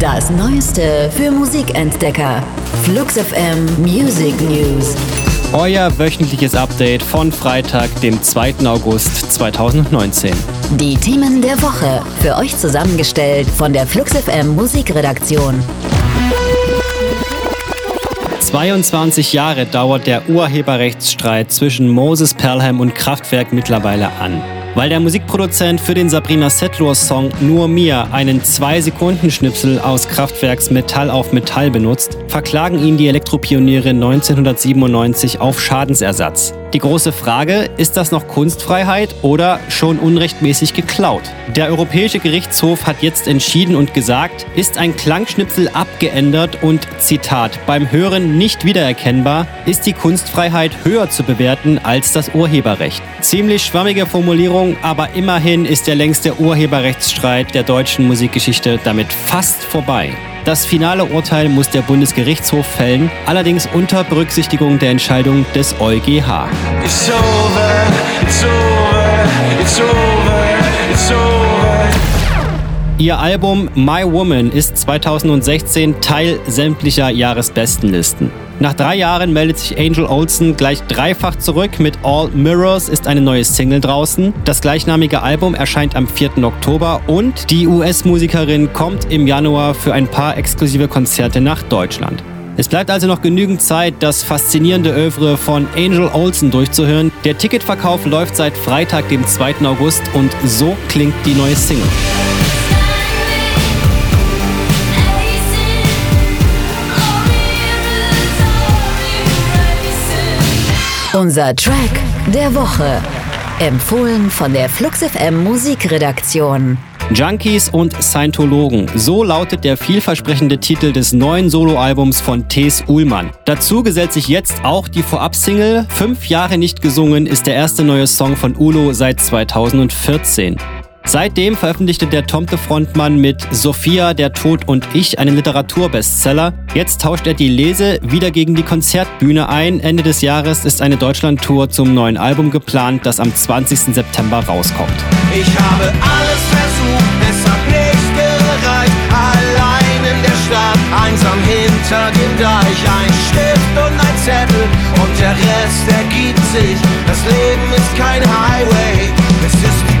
Das Neueste für Musikentdecker. Flux FM Music News. Euer wöchentliches Update von Freitag, dem 2. August 2019. Die Themen der Woche. Für euch zusammengestellt von der Flux FM Musikredaktion. 22 Jahre dauert der Urheberrechtsstreit zwischen Moses Perlheim und Kraftwerk mittlerweile an. Weil der Musikproduzent für den Sabrina Settler-Song Nur mir einen 2-Sekunden-Schnipsel aus Kraftwerks Metall auf Metall benutzt, verklagen ihn die Elektropioniere 1997 auf Schadensersatz. Die große Frage, ist das noch Kunstfreiheit oder schon unrechtmäßig geklaut? Der Europäische Gerichtshof hat jetzt entschieden und gesagt, ist ein Klangschnipsel abgeändert und, Zitat, beim Hören nicht wiedererkennbar, ist die Kunstfreiheit höher zu bewerten als das Urheberrecht. Ziemlich schwammige Formulierung, aber immerhin ist der längste Urheberrechtsstreit der deutschen Musikgeschichte damit fast vorbei. Das finale Urteil muss der Bundesgerichtshof fällen, allerdings unter Berücksichtigung der Entscheidung des EuGH. It's over, it's over, it's over. Ihr Album My Woman ist 2016 Teil sämtlicher Jahresbestenlisten. Nach drei Jahren meldet sich Angel Olsen gleich dreifach zurück. Mit All Mirrors ist eine neue Single draußen. Das gleichnamige Album erscheint am 4. Oktober und die US-Musikerin kommt im Januar für ein paar exklusive Konzerte nach Deutschland. Es bleibt also noch genügend Zeit, das faszinierende Övre von Angel Olsen durchzuhören. Der Ticketverkauf läuft seit Freitag, dem 2. August und so klingt die neue Single. Unser Track der Woche. Empfohlen von der FluxFM Musikredaktion. Junkies und Scientologen. So lautet der vielversprechende Titel des neuen Soloalbums von Thes Uhlmann. Dazu gesellt sich jetzt auch die Vorab-Single. Fünf Jahre nicht gesungen ist der erste neue Song von Ulo seit 2014. Seitdem veröffentlichte der Tomte-Frontmann mit Sophia, der Tod und ich einen Literaturbestseller. Jetzt tauscht er die Lese wieder gegen die Konzertbühne ein. Ende des Jahres ist eine Deutschlandtour zum neuen Album geplant, das am 20. September rauskommt. Ich habe alles versucht, es hat nicht gereicht. Allein in der Stadt, einsam hinter dem Deich. Ein Stift und ein Zettel und der Rest ergibt sich. Das Leben ist kein Highway, es ist die